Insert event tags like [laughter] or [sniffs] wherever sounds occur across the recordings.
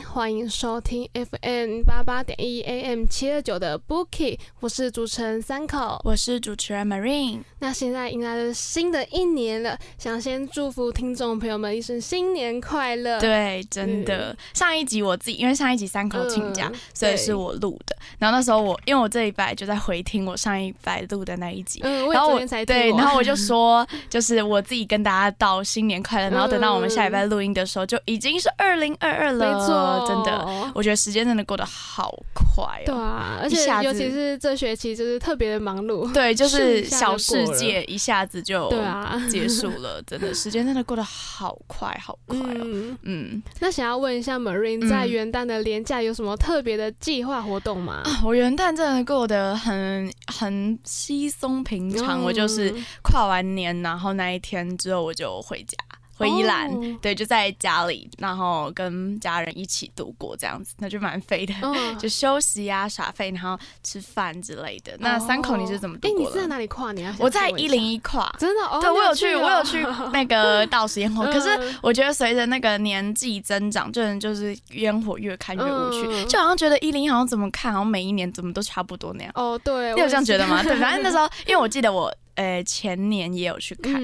欢迎收听 FM 八八点一 AM 七二九的 Bookie，我是主持人三口，我是主持人 Marine。那现在迎来了新的一年了，想先祝福听众朋友们一声新年快乐。对，真的，上一集我自己因为上一集三口请假，所以是我录的。然后那时候我因为我这一拜就在回听我上一拜录的那一集，然后我才对，然后我就说，[laughs] 就是我自己跟大家道新年快乐。然后等到我们下一拜录音的时候，就已经是二。二零二二了，没错，真的，我觉得时间真的过得好快哦。对啊，而且尤其是这学期就是特别的忙碌。[laughs] 对，就是 [laughs] 小世界一下子就对啊结束了，[laughs] 真的时间真的过得好快好快哦。嗯，那想要问一下 Marine，在元旦的年假有什么特别的计划活动吗？我元旦真的过得很很稀松平常，我就是跨完年，然后那一天之后我就回家。回宜兰，对，就在家里，然后跟家人一起度过这样子，那就蛮废的，就休息呀、耍废，然后吃饭之类的。那三口你是怎么度过的？你是在哪里跨年？我在一零一跨，[laughs] 真的？对，我有去，我有去那个 [laughs] 倒时烟火。可是我觉得随着那个年纪增长，就就是烟火越看越无趣，就好像觉得一零一好像怎么看，好像每一年怎么都差不多那样。哦，对，你有这样觉得吗？对，反正那时候，[laughs] 因为我记得我。呃，前年也有去看，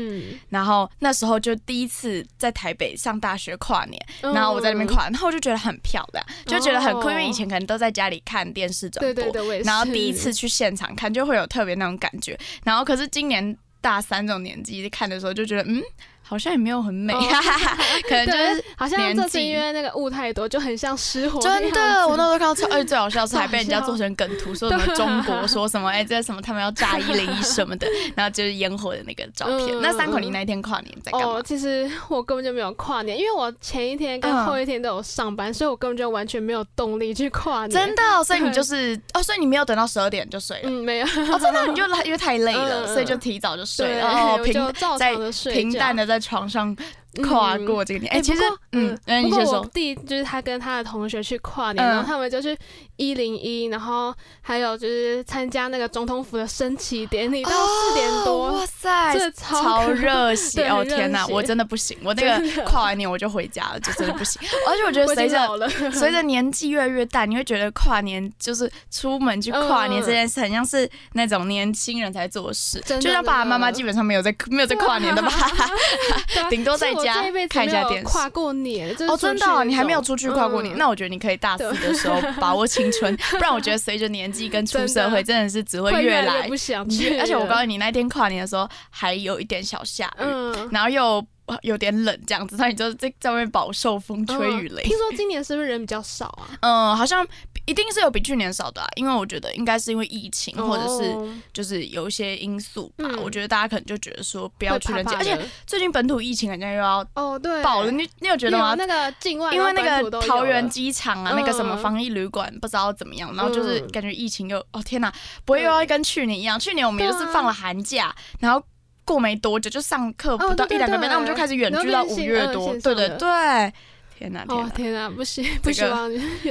然后那时候就第一次在台北上大学跨年，然后我在那边跨，然后我就觉得很漂亮，就觉得很酷，因为以前可能都在家里看电视转播，然后第一次去现场看，就会有特别那种感觉。然后可是今年大三这种年纪看的时候，就觉得嗯。好像也没有很美，[laughs] 可能就是 [laughs] 好像这是因为那个雾太多，就很像失火。真的，我那时候看到超，而且最好笑是还 [laughs] 被人家做成梗图，说什么中国说什么哎，这什么他们要炸一零一什么的，然后就是烟火的那个照片。那三口你那一天跨年在干嘛？其实我根本就没有跨年，因为我前一天跟后一天都有上班，所以我根本就完全没有动力去跨年。真的，所以你就是哦，所以你没有等到十二点就睡了？嗯，没有。哦，真的，你就因为太累了，所以就提早就睡了，然后平在平淡的在床上。跨过这个年，哎，其实，嗯，不过我弟就是他跟他的同学去跨年，然后他们就去一零一，然后还有就是参加那个总统府的升旗典礼，到四点多，哇塞，这超热血哦！天哪，我真的不行，我那个跨完年我就回家了，就真的不行。[laughs] 而且我觉得随着随着年纪越来越大，你会觉得跨年就是出门去跨年这件事，很像是那种年轻人才做事，就像爸爸妈妈基本上没有在没有在跨年的吧，[laughs] 顶多在。这一下电视跨过年哦，真的，你还没有出去跨过年。那我觉得你可以大四的时候把握青春，[laughs] 不然我觉得随着年纪跟出社会，真的是只会越来不想去。而且我告诉你，那天跨年的时候还有一点小下雨，然后又有点冷，这样子，那你就在在外面饱受风吹雨雷。听说今年是不是人比较少啊？[laughs] 嗯，好像。一定是有比去年少的，啊，因为我觉得应该是因为疫情，或者是就是有一些因素吧。我觉得大家可能就觉得说不要去人家，而且最近本土疫情好像又要哦对爆了。你你有觉得吗？那个境外因为那个桃园机场啊，那个什么防疫旅馆不知道怎么样，然后就是感觉疫情又哦天哪，不会又要跟去年一样？去年我们也是放了寒假，然后过没多久就上课不到一两个月，那我们就开始远距到五月多，对对对。天哪！哦天哪！不行，[laughs] 不希望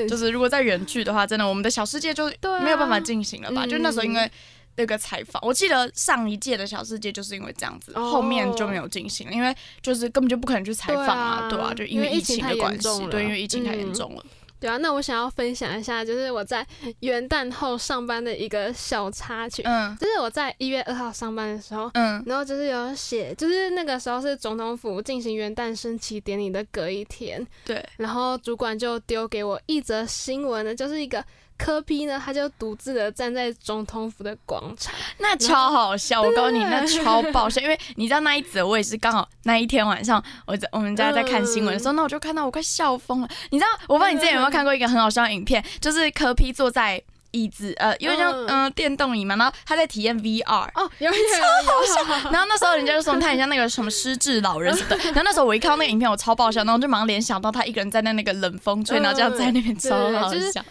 就是如果在远距的话，真的我们的小世界就没有办法进行了吧？就那时候因为那个采访，我记得上一届的小世界就是因为这样子，后面就没有进行了，因为就是根本就不可能去采访啊，对啊，就因为疫情的关系，对，因为疫情太严重了。对啊，那我想要分享一下，就是我在元旦后上班的一个小插曲。嗯，就是我在一月二号上班的时候，嗯，然后就是有写，就是那个时候是总统府进行元旦升旗典礼的隔一天。对，然后主管就丢给我一则新闻呢，就是一个。科批呢，他就独自的站在总统府的广场，那超好笑。我告诉你，那超爆笑，因为你知道那一则，我也是刚好那一天晚上，我在我们家在看新闻的时候，那我就看到我快笑疯了。你知道，我不知道你之前有没有看过一个很好笑的影片，就是科批坐在。椅子呃，因为像嗯电动椅嘛，然后他在体验 VR 哦，有超好笑。然后那时候人家就说他很像那个什么失智老人什么的。[laughs] 然后那时候我一看到那个影片，我超爆笑，然后我就马上联想到他一个人在那那个冷风吹，然后这样在那边超好笑。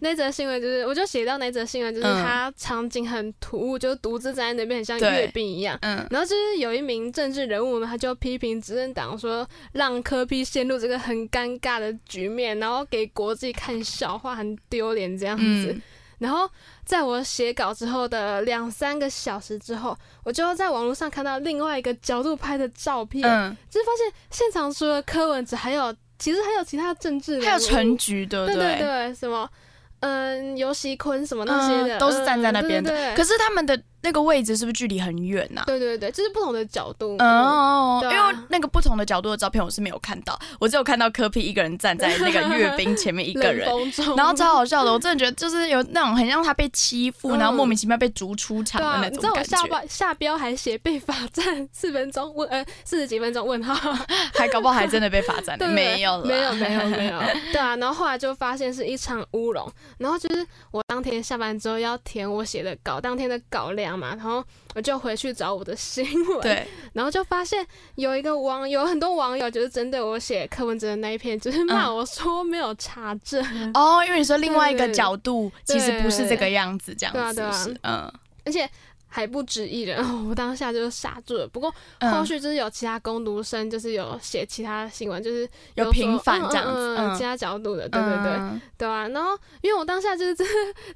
那则新闻就是，我就写到那则新闻就是他场景很突兀，就独自站在那边，很像阅兵一样。嗯。然后就是有一名政治人物呢，他就批评执政党说，让科批陷入这个很尴尬的局面，然后给国际看笑话，很丢脸这样子。然后在我写稿之后的两三个小时之后，我就在网络上看到另外一个角度拍的照片，就是发现现场除了柯文哲，还有其实还有其他政治，还有陈菊的，对对对，什么嗯尤熙坤什么那些的，都是站在那边的。可是他们的。那个位置是不是距离很远呐？对对对，就是不同的角度。哦，因为那个不同的角度的照片我是没有看到，我只有看到科皮一个人站在那个阅兵前面一个人，[laughs] 然后超好笑的。我真的觉得就是有那种很像他被欺负，然后莫名其妙被逐出场的那种感觉。你知道我下标下标还写被罚站四分钟问呃四十几分钟问号，[laughs] 还搞不好还真的被罚站了？没有没有没有没有。[laughs] 对啊，然后后来就发现是一场乌龙，然后就是我当天下班之后要填我写的稿，当天的稿量。嘛，然后我就回去找我的新闻，对，[laughs] 然后就发现有一个网友，很多网友就是针对我写柯文哲的那一篇，就是骂我说没有查证。哦，因为你说另外一个角度其实不是这个样子，这样子，嗯，而且。还不止一人，[laughs] 我当下就傻住了。不过后续就是有其他攻读生，就是有写其他新闻，就是有平反这样子，其他角度的，对对对，对啊。然后因为我当下就是真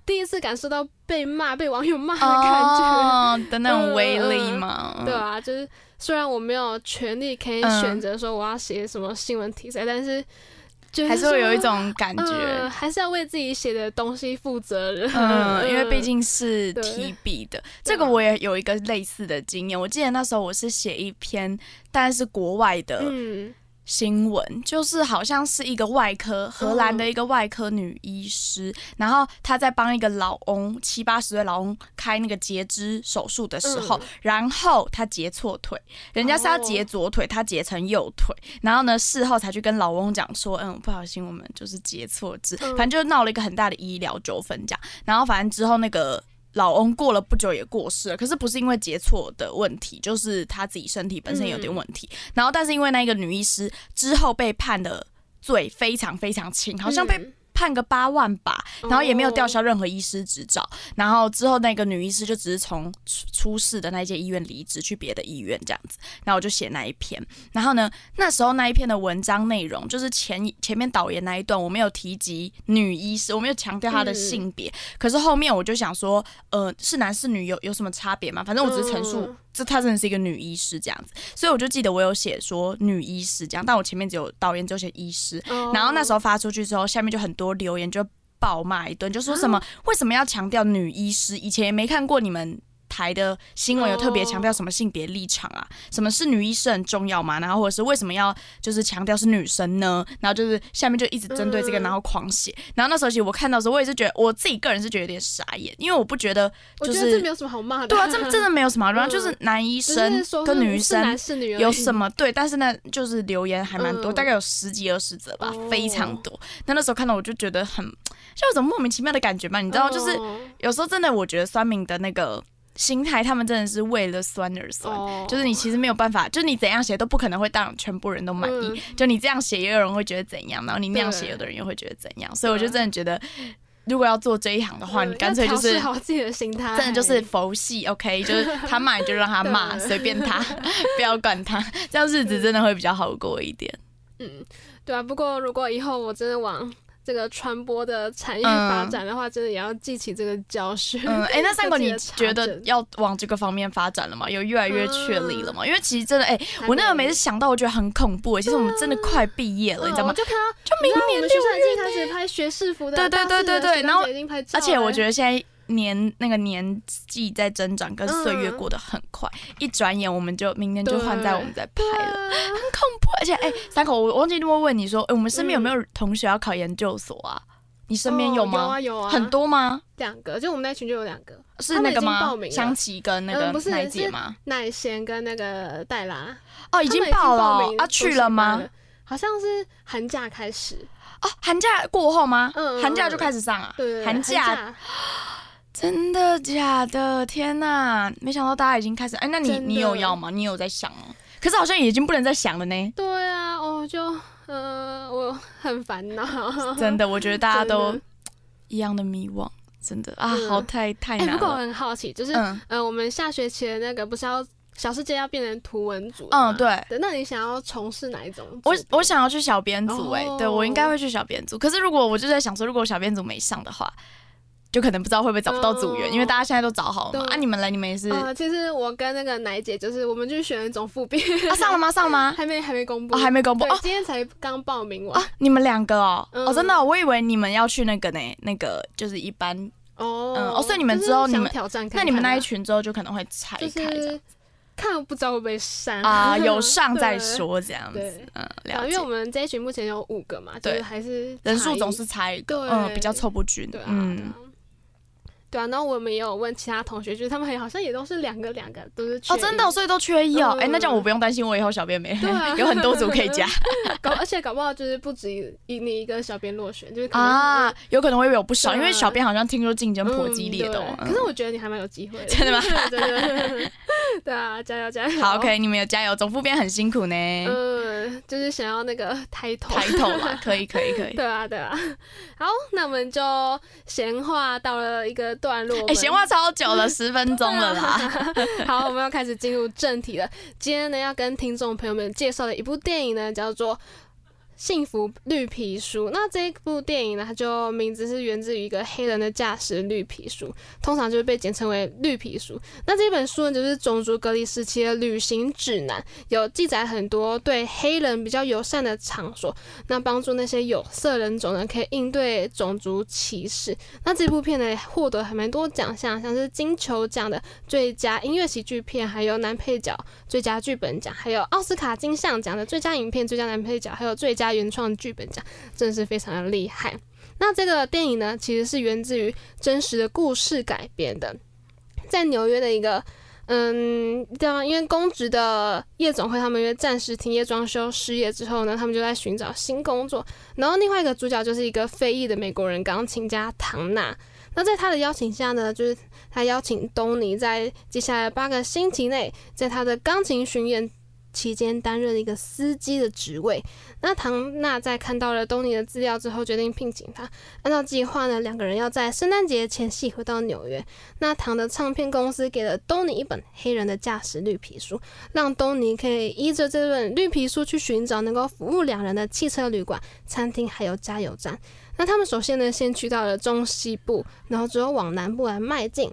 第一次感受到被骂、被网友骂的感觉的那种威力嘛，对啊，就是虽然我没有权利可以选择说我要写什么新闻题材，但是。还是会有一种感觉，还是要为自己写的东西负责任。嗯，[laughs] 因为毕竟是提笔的，[laughs] 这个我也有一个类似的经验。我记得那时候我是写一篇，但是国外的。新闻就是好像是一个外科，荷兰的一个外科女医师，然后她在帮一个老翁七八十岁老翁开那个截肢手术的时候，然后她截错腿，人家是要截左腿，她截成右腿，然后呢事后才去跟老翁讲说，嗯，不小心我们就是截错肢，反正就闹了一个很大的医疗纠纷这样，然后反正之后那个。老翁过了不久也过世了，可是不是因为结错的问题，就是他自己身体本身有点问题。然后，但是因为那个女医师之后被判的罪非常非常轻，好像被。判个八万吧，然后也没有吊销任何医师执照，然后之后那个女医师就只是从出事的那间医院离职去别的医院这样子，然后我就写那一篇，然后呢那时候那一篇的文章内容就是前前面导言那一段我没有提及女医师，我没有强调她的性别，可是后面我就想说，呃是男是女有有什么差别吗？反正我只是陈述。这她真的是一个女医师这样子，所以我就记得我有写说女医师这样，但我前面只有导演只有写医师，然后那时候发出去之后，下面就很多留言就爆骂一顿，就说什么为什么要强调女医师？以前也没看过你们。台的新闻有特别强调什么性别立场啊？什么是女医生很重要嘛？然后或者是为什么要就是强调是女生呢？然后就是下面就一直针对这个，然后狂写。然后那时候其实我看到的时候，我也是觉得我自己个人是觉得有点傻眼，因为我不觉得就是这没有什么好骂的。对啊，这真的没有什么。然后就是男医生跟女生有什么对？但是呢，就是留言还蛮多，大概有十几二十则吧，非常多。那那时候看到我就觉得很，就有种莫名其妙的感觉嘛。你知道，就是有时候真的我觉得酸民的那个。心态，他们真的是为了酸而酸，就是你其实没有办法，就是你怎样写都不可能会让全部人都满意。就你这样写，也有人会觉得怎样，然后你那样写，有的人又会觉得怎样。所以我就真的觉得，如果要做这一行的话，你干脆就是好自己的心态，真的就是佛系，OK，就是他骂你就让他 [laughs] 骂，随便他，[laughs] 不要管他，这样日子真的会比较好过一点。嗯，对啊。不过如果以后我真的往这个传播的产业发展的话，真的也要记起这个教训。嗯，[laughs] 哎，那三哥，你觉得要往这个方面发展了吗？有越来越确立了吗？因为其实真的，哎，我那个每次想到，我觉得很恐怖。其实我们真的快毕业了，你知道吗？就看到，就明年六月开始拍学士服的，对对对对对。然后，而且我觉得现在。年那个年纪在增长，跟岁月过得很快，一转眼我们就明年就换在我们在拍了，很恐怖。而且哎，三口，我忘记问问你说，哎，我们身边有没有同学要考研究所啊？你身边有吗？有啊有啊，很多吗？两个，就我们那群就有两个，是那个吗？香琪跟那个奶姐吗？奶贤跟那个黛拉哦，已经报了啊，去了吗？好像是寒假开始哦，寒假过后吗？嗯，寒假就开始上啊，对，寒假。[gasps] [sniffs] 真的假的？天哪！没想到大家已经开始哎，那你你有要吗？你有在想吗？可是好像已经不能再想了呢。对啊，我就呃，我很烦恼。[laughs] 真的，我觉得大家都一样的迷惘。真的啊，好太太难了。不过我很好奇，就是呃，我们下学期的那个不是要小世界要变成图文组？嗯，对。那你想要从事哪一种？我我想要去小编组，哎，对我应该会去小编组。可是如果我就在想说，如果小编组没上的话。就可能不知道会不会找不到组员，因为大家现在都找好了嘛。啊，你们来，你们也是。其实我跟那个奶姐就是，我们就选总副编。啊，上了吗？上了吗？[laughs] 还没，还没公布。还没公布。哦，今天才刚报名完。啊，你们两个哦，哦，真的，我以为你们要去那个呢，那个就是一般。哦。嗯，哦，所以你们之后你们挑战看，那你们那一群之后就可能会拆开。看不知道会不会删啊，[laughs] 有上再说这样子，嗯，了因为我们这一群目前有五个嘛，就是还是人数总是差一个，嗯，比较凑不均，嗯。对啊，然后我们也有问其他同学，就是他们好像也都是两个两个都是哦，真的，所以都缺一哦。哎，那这样我不用担心，我以后小编没 [laughs] 有很多组可以加。[laughs] 搞而且搞不好就是不止一你一个小编落选，就是啊，有可能会有不少，因为小编好像听说竞争颇激烈的。可是我觉得你还蛮有机会的，真的吗？[laughs] 真的。对啊，加油加油！好，OK，你们有加油。总副编很辛苦呢。嗯，就是想要那个抬头抬头嘛，可以可以可以。对啊对啊。好，那我们就闲话到了一个。段落哎，闲话超久了，[laughs] 十分钟了啦。[laughs] 好，我们要开始进入正题了。今天呢，要跟听众朋友们介绍的一部电影呢，叫做。幸福绿皮书，那这一部电影呢，它就名字是源自于一个黑人的驾驶绿皮书，通常就是被简称为绿皮书。那这本书呢，就是种族隔离时期的旅行指南，有记载很多对黑人比较友善的场所，那帮助那些有色人种呢，可以应对种族歧视。那这部片呢，获得还蛮多奖项，像是金球奖的最佳音乐喜剧片，还有男配角最佳剧本奖，还有奥斯卡金像奖的最佳影片、最佳男配角，还有最佳。加原创剧本奖，真的是非常的厉害。那这个电影呢，其实是源自于真实的故事改编的。在纽约的一个，嗯，对啊，因为公职的夜总会，他们因为暂时停业装修失业之后呢，他们就在寻找新工作。然后另外一个主角就是一个非裔的美国人钢琴家唐纳。那在他的邀请下呢，就是他邀请东尼在接下来八个星期内，在他的钢琴巡演。期间担任一个司机的职位。那唐娜在看到了东尼的资料之后，决定聘请他。按照计划呢，两个人要在圣诞节前夕回到纽约。那唐的唱片公司给了东尼一本黑人的驾驶绿皮书，让东尼可以依着这本绿皮书去寻找能够服务两人的汽车旅馆、餐厅还有加油站。那他们首先呢，先去到了中西部，然后之后往南部来迈进。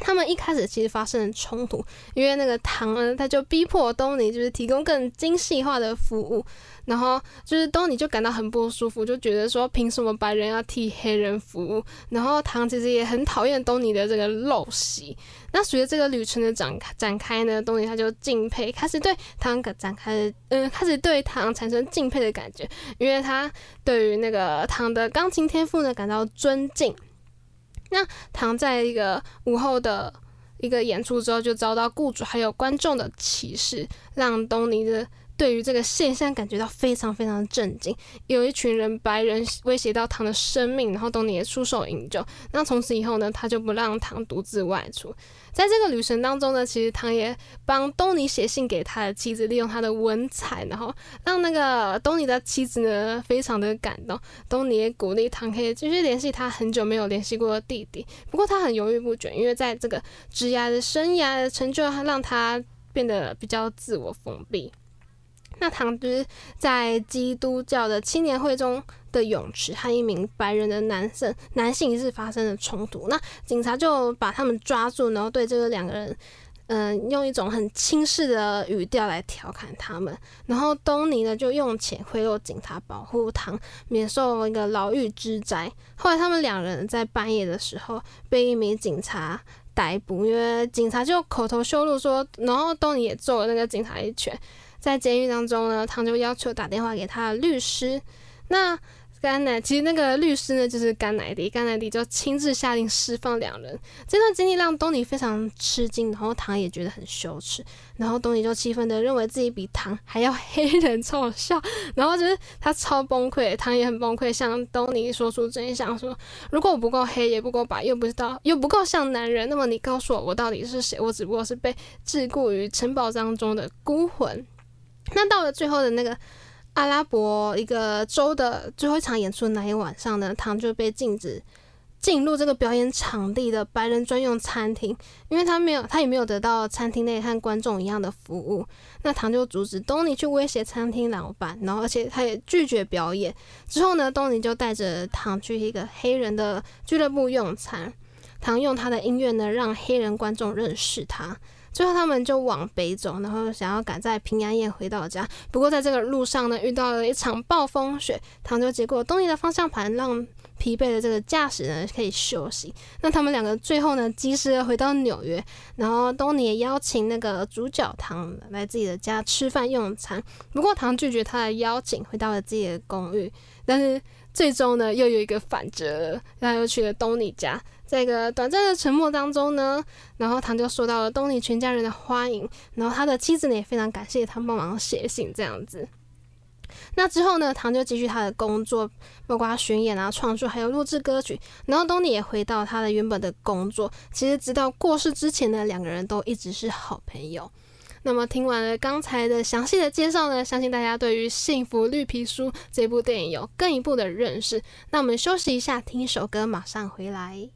他们一开始其实发生了冲突，因为那个唐呢，他就逼迫东尼就是提供更精细化的服务，然后就是东尼就感到很不舒服，就觉得说凭什么白人要替黑人服务？然后唐其实也很讨厌东尼的这个陋习。那随着这个旅程的展展开呢，东尼他就敬佩，开始对唐展开，嗯，开始对唐产生敬佩的感觉，因为他对于那个唐的钢琴天赋呢感到尊敬。那唐在一个午后的一个演出之后，就遭到雇主还有观众的歧视，让东尼的对于这个现象感觉到非常非常的震惊。有一群人白人威胁到唐的生命，然后东尼也出手营救。那从此以后呢，他就不让唐独自外出。在这个旅程当中呢，其实唐也帮东尼写信给他的妻子，利用他的文采，然后让那个东尼的妻子呢非常的感动。东尼也鼓励唐可以继续联系他很久没有联系过的弟弟，不过他很犹豫不决，因为在这个职涯的生涯的成就，让他变得比较自我封闭。那唐就是在基督教的青年会中。的泳池和一名白人的男生男性是发生了冲突，那警察就把他们抓住，然后对这个两个人，嗯，用一种很轻视的语调来调侃他们。然后东尼呢就用钱贿赂警察，保护唐免受一个牢狱之灾。后来他们两人在半夜的时候被一名警察逮捕，因为警察就口头羞辱说，然后东尼也揍了那个警察一拳。在监狱当中呢，唐就要求打电话给他的律师，那。甘乃其实那个律师呢，就是甘乃迪，甘乃迪就亲自下令释放两人。这段经历让东尼非常吃惊，然后唐也觉得很羞耻，然后东尼就气愤的认为自己比唐还要黑人 [laughs] 臭笑，然后就是他超崩溃，唐也很崩溃，向东尼说出真相，说如果我不够黑，也不够白，又不知道又不够像男人，那么你告诉我我到底是谁？我只不过是被桎梏于城堡当中的孤魂。那到了最后的那个。阿拉伯一个州的最后一场演出那一晚上呢，唐就被禁止进入这个表演场地的白人专用餐厅，因为他没有，他也没有得到餐厅内和观众一样的服务。那唐就阻止东尼去威胁餐厅老板，然后而且他也拒绝表演。之后呢，东尼就带着唐去一个黑人的俱乐部用餐。唐用他的音乐呢，让黑人观众认识他。最后他们就往北走，然后想要赶在平安夜回到家。不过在这个路上呢，遇到了一场暴风雪，唐就接过东尼的方向盘，让。疲惫的这个驾驶人可以休息。那他们两个最后呢及时的回到纽约，然后东尼也邀请那个主角唐来自己的家吃饭用餐。不过唐拒绝他的邀请，回到了自己的公寓。但是最终呢又有一个反折，他又去了东尼家。在一个短暂的沉默当中呢，然后唐就受到了东尼全家人的欢迎，然后他的妻子呢也非常感谢他帮忙写信这样子。那之后呢，唐就继续他的工作，包括巡演啊、创作，还有录制歌曲。然后东尼也回到他的原本的工作。其实直到过世之前呢，两个人都一直是好朋友。那么听完了刚才的详细的介绍呢，相信大家对于《幸福绿皮书》这部电影有更一步的认识。那我们休息一下，听一首歌，马上回来。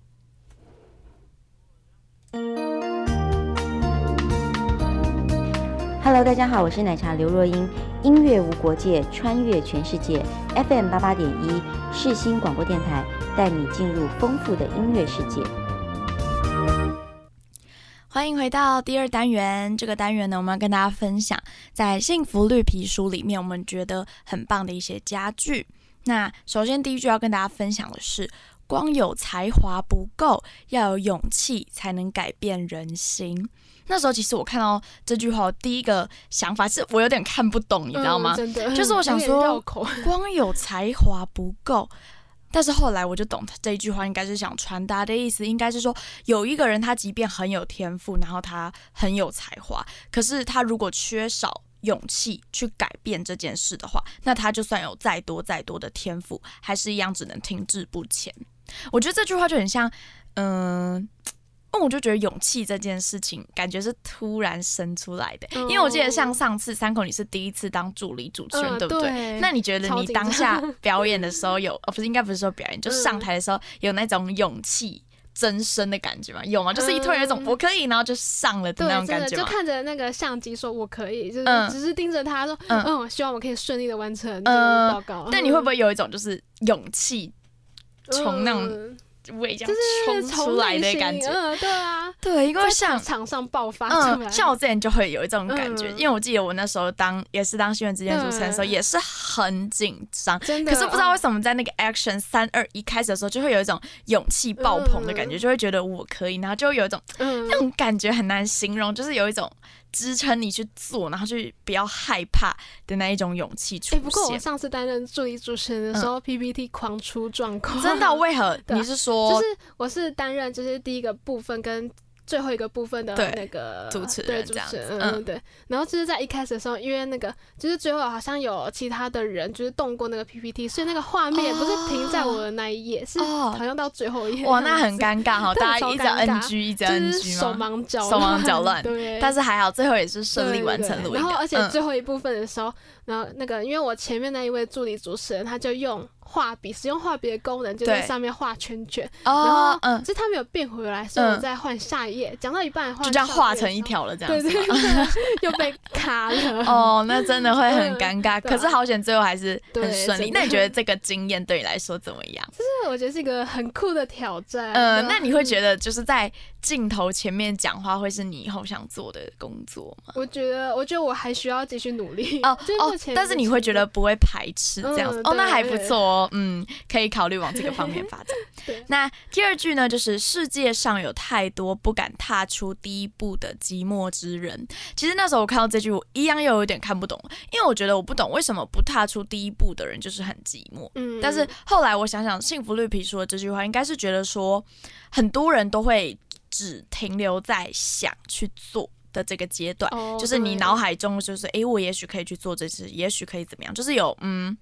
Hello，大家好，我是奶茶刘若英。音乐无国界，穿越全世界。FM 八八点一，世新广播电台，带你进入丰富的音乐世界。欢迎回到第二单元。这个单元呢，我们要跟大家分享在《幸福绿皮书》里面我们觉得很棒的一些家具。那首先第一句要跟大家分享的是：光有才华不够，要有勇气才能改变人心。那时候其实我看到这句话，第一个想法是我有点看不懂，你知道吗？真的，就是我想说，光有才华不够。但是后来我就懂，这一句话应该是想传达的意思，应该是说有一个人他即便很有天赋，然后他很有才华，可是他如果缺少勇气去改变这件事的话，那他就算有再多再多的天赋，还是一样只能停滞不前。我觉得这句话就很像，嗯。那我就觉得勇气这件事情，感觉是突然生出来的。因为我记得像上次三口你是第一次当助理主持人，对不对？那你觉得你当下 [laughs] 表演的时候有，哦不是应该不是说表演，就上台的时候有那种勇气增生的感觉吗？有吗？就是一突然有种我可以，然后就上了的那种感觉就看着那个相机说我可以，就是只是盯着他说，嗯，希望我可以顺利的完成这个报告。但你会不会有一种就是勇气从那种？胃这样冲出来的感觉，嗯，对啊，对，因为像场上爆发，嗯，像我之前就会有一种感觉，因为我记得我那时候当也是当新闻之间主持人的时候，也是很紧张，真的，可是不知道为什么在那个 action 三二一开始的时候，就会有一种勇气爆棚的感觉，就会觉得我可以，然后就有一种那种感觉很难形容，就是有一种。支撑你去做，然后去不要害怕的那一种勇气出现。不过我上次担任助理主持人的时候，PPT 狂出状况。真的？为何？[laughs] 你是说？就是我是担任，就是第一个部分跟。最后一个部分的那个主持人，对主持人，嗯对。然后就是在一开始的时候，因为那个就是最后好像有其他的人就是动过那个 PPT，所以那个画面不是停在我的那一页，是好像到最后一页。哇，那很尴尬 [laughs] 哈，大家一直 NG，一直 NG 手忙脚 [laughs] 手忙脚乱。对。但是还好，最后也是顺利完成录音。然后而且最后一部分的时候，然后那个因为我前面那一位助理主持人，他就用。画笔使用画笔的功能就在上面画圈圈，然后嗯，其实他没有变回来，所以我再换下一页，讲到一半就这样画成一条了，这样子 [laughs] 又被卡了。[laughs] 哦，那真的会很尴尬。[laughs] 可是好险，最后还是很顺利。那你觉得这个经验对你来说怎么样？就是我觉得是一个很酷的挑战。嗯，那你会觉得就是在镜头前面讲话会是你以后想做的工作吗？我觉得，我觉得我还需要继续努力哦哦。但是你会觉得不会排斥这样子哦，那还不错哦。嗯，可以考虑往这个方面发展。[laughs] 那第二句呢，就是世界上有太多不敢踏出第一步的寂寞之人。其实那时候我看到这句，我一样又有点看不懂，因为我觉得我不懂为什么不踏出第一步的人就是很寂寞。嗯，但是后来我想想，幸福绿皮说的这句话，应该是觉得说很多人都会只停留在想去做的这个阶段，就是你脑海中就是哎，我也许可以去做这事，也许可以怎么样，就是有嗯。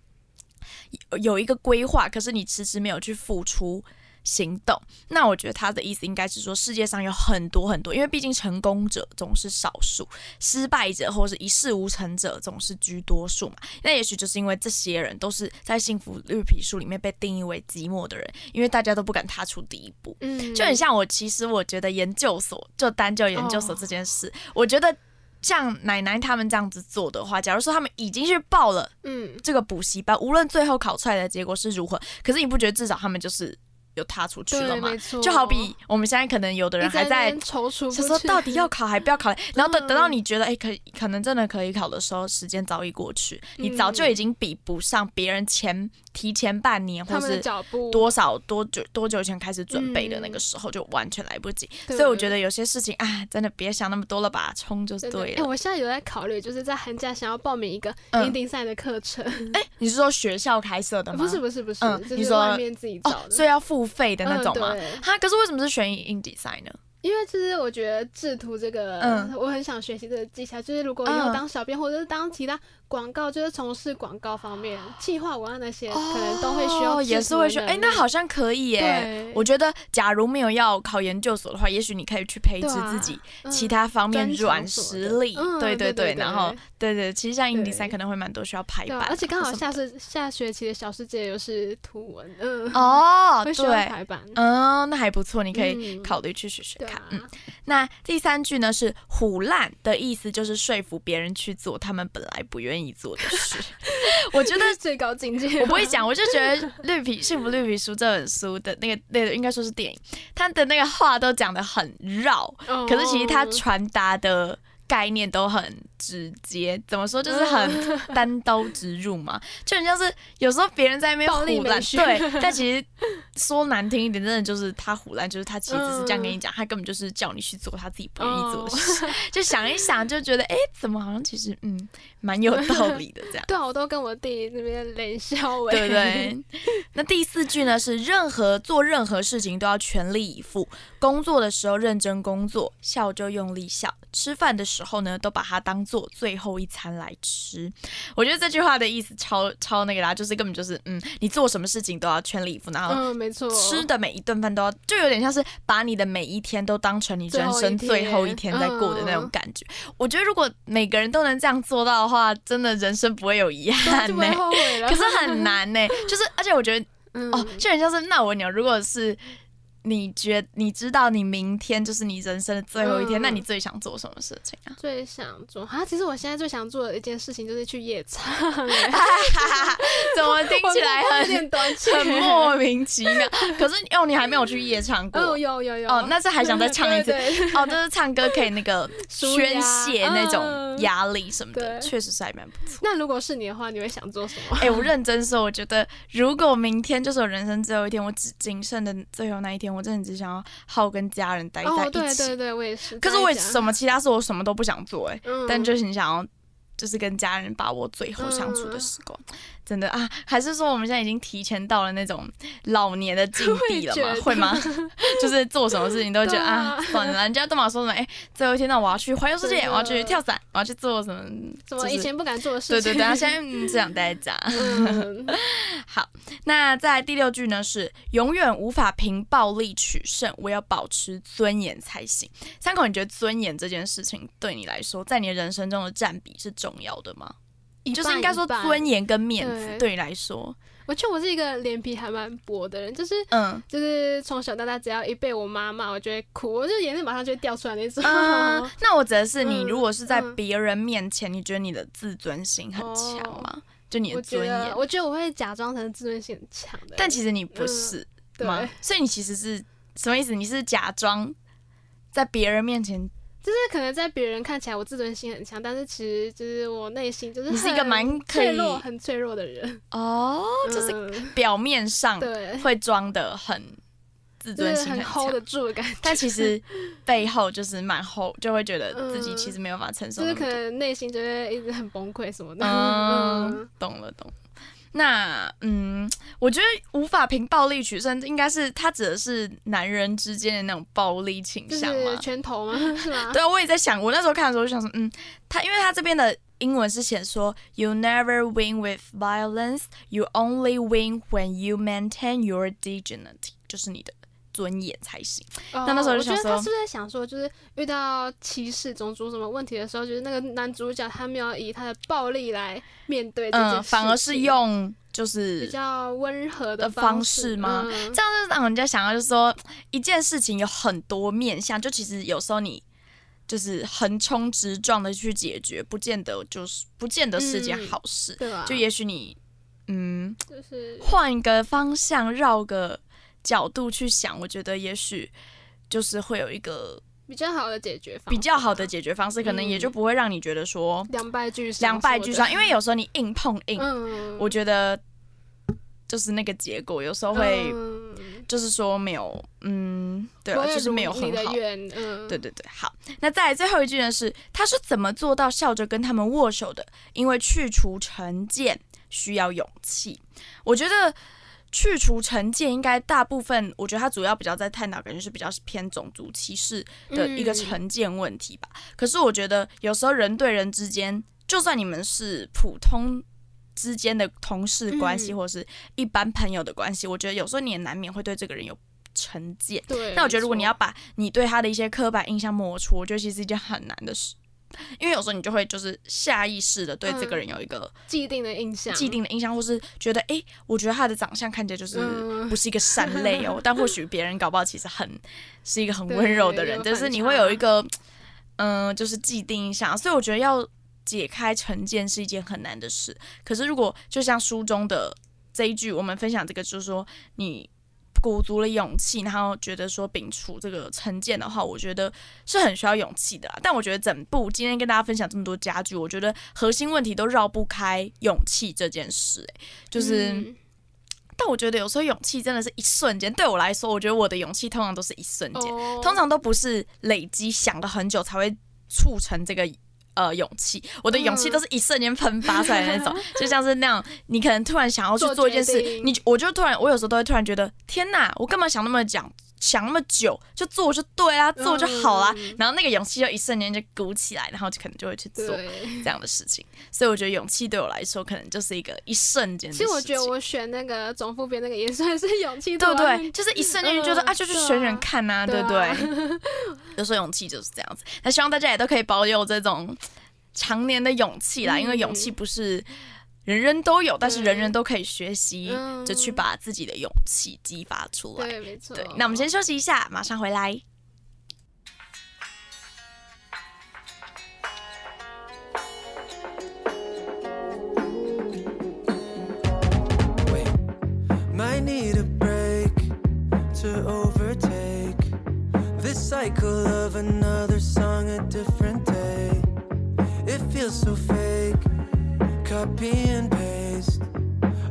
有一个规划，可是你迟迟没有去付出行动。那我觉得他的意思应该是说，世界上有很多很多，因为毕竟成功者总是少数，失败者或是一事无成者总是居多数嘛。那也许就是因为这些人都是在幸福绿皮书里面被定义为寂寞的人，因为大家都不敢踏出第一步。嗯，就很像我，其实我觉得研究所就单就研究所这件事，我觉得。像奶奶他们这样子做的话，假如说他们已经去报了，嗯，这个补习班，无论最后考出来的结果是如何，可是你不觉得至少他们就是有踏出去了嘛？就好比我们现在可能有的人还在踌躇，就说到底要考还不要考，[laughs] 然后等等到你觉得哎可可能真的可以考的时候，时间早已过去，你早就已经比不上别人前。提前半年，或是多少多久多久前开始准备的那个时候，就完全来不及。所以我觉得有些事情啊，真的别想那么多了吧，冲就是对了。哎，我现在有在考虑，就是在寒假想要报名一个英迪赛的课程。哎，你是说学校开设的吗？不是不是不是，你说外面自己找的，所以要付费的那种嘛？哈，可是为什么是选英迪赛呢？因为其实我觉得制图这个，我很想学习这个技巧。就是如果以后当小编，或者是当其他。广告就是从事广告方面，计划文案那些可能都会需要，也是会需要。哎，那好像可以耶。我觉得，假如没有要考研究所的话，也许你可以去培植自己其他方面软实力。对对对，然后对对，其实像印第赛可能会蛮多需要排版，而且刚好下次下学期的小世界又是图文，嗯哦，[laughs] 对，排版，嗯，那还不错，你可以考虑去学学看。嗯，那第三句呢是“虎烂”的意思，就是说服别人去做他们本来不愿意。做的事，[laughs] 我觉得最高境界。我不会讲，我就觉得《绿皮幸福绿皮书》这本书的那个那个应该说是电影，他的那个话都讲的很绕，可是其实他传达的概念都很。直接怎么说就是很单刀直入嘛，就很像是有时候别人在那边胡乱，对，但其实说难听一点，真的就是他胡乱，就是他其实只是这样跟你讲，他根本就是叫你去做他自己不愿意做的事。[laughs] 就想一想，就觉得哎，怎么好像其实嗯蛮有道理的这样。[laughs] 对啊，我都跟我弟那边冷笑，对不对？[laughs] 那第四句呢是任何做任何事情都要全力以赴，工作的时候认真工作，笑就用力笑，吃饭的时候呢都把它当。做最后一餐来吃，我觉得这句话的意思超超那个啦，就是根本就是嗯，你做什么事情都要全力以赴，然后嗯，没错，吃的每一顿饭都要，就有点像是把你的每一天都当成你人生最后一天在过的那种感觉。我觉得如果每个人都能这样做到的话，真的人生不会有遗憾呢。可是很难呢，就是而且我觉得哦，就很像是那我问你，如果是。你觉你知道你明天就是你人生的最后一天，那你最想做什么事情啊？最想做啊，其实我现在最想做的一件事情就是去夜唱。[laughs] 怎么听起来很很莫名其妙？可是哦，你还没有去夜唱过？哦，有有有。哦，那是还想再唱一次？[laughs] 哦，就是唱歌可以那个宣泄那种压力什么的，确实是还蛮不错。那如果是你的话，你会想做什么？哎，我认真说，我觉得如果明天就是我人生最后一天，我只仅剩的最后那一天。我真的只想要好跟家人待在一起。对对对，我也是。可是为什么其他事我什么都不想做？哎，但就是你想要，就是跟家人把握最后相处的时光。真的啊，还是说我们现在已经提前到了那种老年的境地了吗？会吗？[laughs] 就是做什么事情都觉得啊，算了，人家都嘛说什么？哎，最后一天，那我要去环游世界，我要去跳伞，我要去做什么？什么以前不敢做的事情？对对对，现在只想待在家。[laughs] 好，那在第六句呢是永远无法凭暴力取胜，我要保持尊严才行。三口，你觉得尊严这件事情对你来说，在你的人生中的占比是重要的吗？就是应该说尊严跟面子对你来说，我觉得我是一个脸皮还蛮薄的人，就是嗯，就是从小到大只要一被我妈骂，我就会哭，我就眼泪马上就会掉出来那种。那我指的是你，如果是在别人面前，你觉得你的自尊心很强吗？就你的尊严？我觉得我会假装成自尊心很强的，但其实你不是吗？所以你其实是什么意思？你是假装在别人面前。就是可能在别人看起来我自尊心很强，但是其实就是我内心就是你是一个蛮脆弱、很脆弱的人。哦，就是表面上会装的很自尊心很 hold 得住的感觉，但其实 [laughs] 背后就是蛮 hold，就会觉得自己其实没有办法承受，就是可能内心就会一直很崩溃什么的。嗯，[laughs] 懂了懂。那嗯，我觉得无法凭暴力取胜，应该是他指的是男人之间的那种暴力倾向吗？拳头吗？[laughs] 是吗？对啊，我也在想，我那时候看的时候就想说，嗯，他因为他这边的英文是写说，You never win with violence, you only win when you maintain your dignity。就是你的尊严才行。那那时候就想说，他是不是在想说，就是遇到歧视、种族什么问题的时候，就是那个男主角他没有以他的暴力来面对，嗯，反而是用就是比较温和的方式吗？这样就让人家想到，就是说一件事情有很多面向，就其实有时候你。就是横冲直撞的去解决，不见得就是不见得是件好事，对吧？就也许你，嗯，就是换一个方向，绕个角度去想，我觉得也许就是会有一个比较好的解决方，比较好的解决方式，可能也就不会让你觉得说两败俱伤，两败俱伤。因为有时候你硬碰硬，我觉得就是那个结果有时候会。就是说没有，嗯，对了，就是没有很好，嗯，对对对，好。那再来最后一句呢？是他是怎么做到笑着跟他们握手的？因为去除成见需要勇气。我觉得去除成见，应该大部分，我觉得他主要比较在探讨，感觉是比较偏种族歧视的一个成见问题吧。可是我觉得有时候人对人之间，就算你们是普通。之间的同事关系，或者是一般朋友的关系，我觉得有时候你也难免会对这个人有成见。对，但我觉得如果你要把你对他的一些刻板印象抹除，我觉得其实是一件很难的事，因为有时候你就会就是下意识的对这个人有一个既定的印象，既定的印象，或是觉得哎，我觉得他的长相看起来就是不是一个善类哦，[laughs] 但或许别人搞不好其实很是一个很温柔的人，但是你会有一个嗯，就是既定印象，所以我觉得要。解开成见是一件很难的事，可是如果就像书中的这一句，我们分享这个就是说，你鼓足了勇气，然后觉得说摒除这个成见的话，我觉得是很需要勇气的。但我觉得整部今天跟大家分享这么多家具，我觉得核心问题都绕不开勇气这件事。哎，就是，但我觉得有时候勇气真的是一瞬间。对我来说，我觉得我的勇气通常都是一瞬间，通常都不是累积想了很久才会促成这个。呃，勇气，我的勇气都是一瞬间喷发出来的那种，[laughs] 就像是那样，你可能突然想要去做一件事，你我就突然，我有时候都会突然觉得，天哪，我干嘛想那么讲？想那么久就做就对啦，做就好啦。然后那个勇气就一瞬间就鼓起来，然后就可能就会去做这样的事情。所以我觉得勇气对我来说，可能就是一个一瞬间。其实我觉得我选那个总副编那个也算是勇气，对不对？就是一瞬间就觉得啊，就去选人看呐，对不对？有时候勇气就是这样子。那希望大家也都可以保有这种常年的勇气啦，因为勇气不是。人人都有，但是人人都可以学习，就去把自己的勇气激发出来。对，没错。对，那我们先休息一下，马上回来。Copy and paste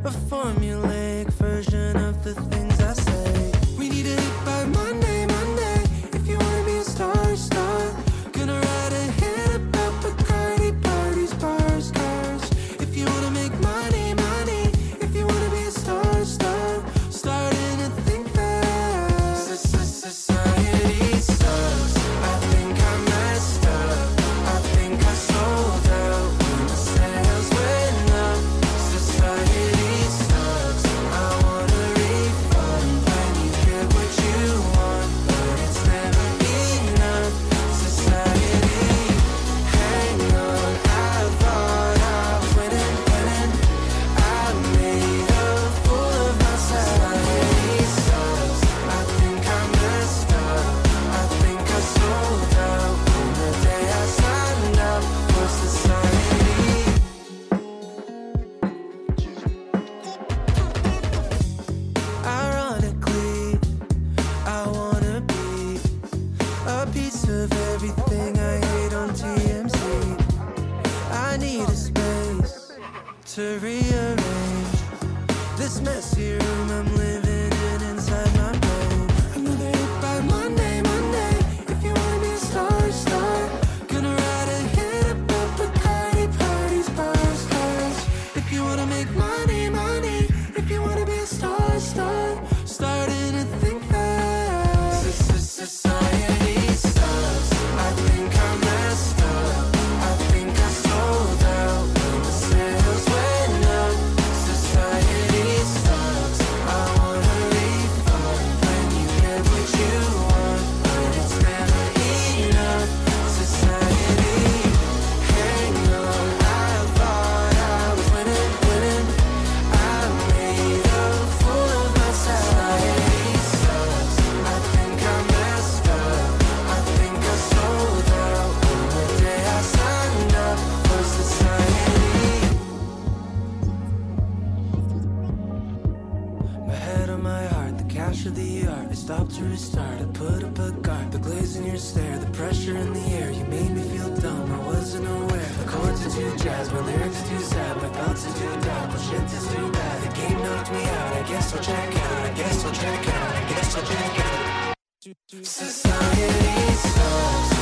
a formulaic version of the things I say. We need hit by Monday. Jazz, my lyrics too sad, my thoughts are too dark. my shit is too bad. The game knocked me out. I guess I'll check out. I guess I'll check out. I guess I'll check out. Society sucks.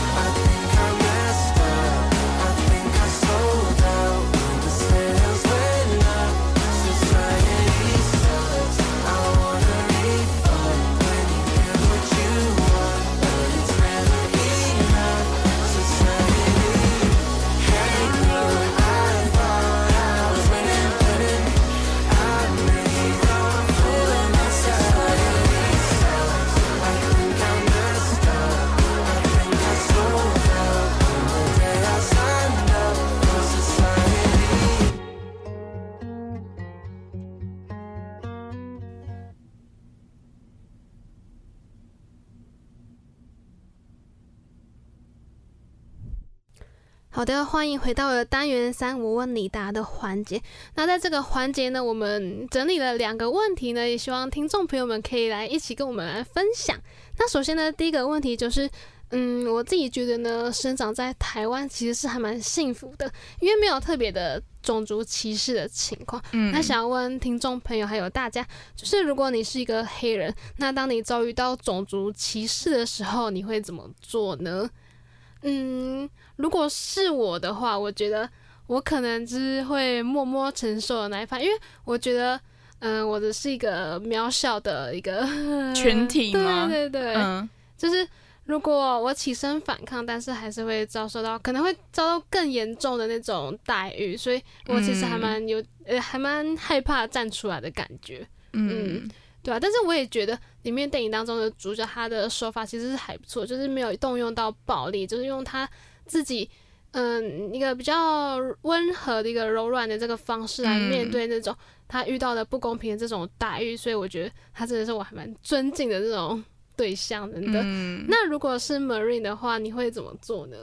好的，欢迎回到了单元三我问你答的环节。那在这个环节呢，我们整理了两个问题呢，也希望听众朋友们可以来一起跟我们来分享。那首先呢，第一个问题就是，嗯，我自己觉得呢，生长在台湾其实是还蛮幸福的，因为没有特别的种族歧视的情况。嗯那想要问听众朋友还有大家，就是如果你是一个黑人，那当你遭遇到种族歧视的时候，你会怎么做呢？嗯，如果是我的话，我觉得我可能就是会默默承受的那一方，因为我觉得，嗯、我的是一个渺小的一个 [laughs] 群体 [laughs] 嘛对对对，嗯。就是如果我起身反抗，但是还是会遭受到，可能会遭到更严重的那种待遇，所以我其实还蛮有，呃，还蛮害怕站出来的感觉。嗯对啊，但是我也觉得里面电影当中的主角他的手法其实是还不错，就是没有动用到暴力，就是用他自己嗯一个比较温和的一个柔软的这个方式来面嗯对那种他遇到的不公平的这种待遇，所以我觉得他真的是我还蛮尊敬的这种对象真的。嗯，那如果是 Marine 的话，你会怎么做呢？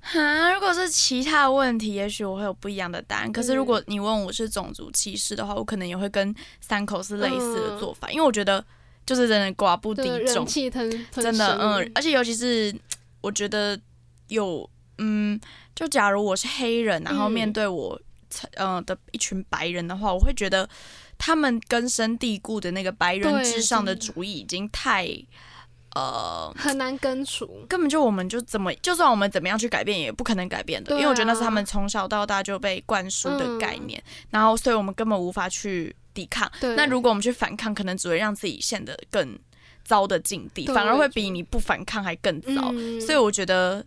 哈，如果是其他问题，也许我会有不一样的答案。可是如嗯果你问我是种族歧视的话，我可能也会跟三口是类似的嗯做法，因为我觉得就是真的寡不敌众，真的，嗯，而且尤其是我觉得有，嗯，就假如我是黑人，然后嗯。面对我，呃的一群白人的话，我会觉得他们根深蒂固的那个白人对至上的。主义已经太，呃。很难根除。根本就我们就怎么，就算我们怎么样去改变，也不可能改变的，啊因为我觉得那是他们从小到大就被灌输的概念，然后所以我们根本无法去抵抗。对，那如果我们去反抗，可能只会让自己陷得更糟的境地，反而会比你不反抗还更糟。嗯所以我觉得。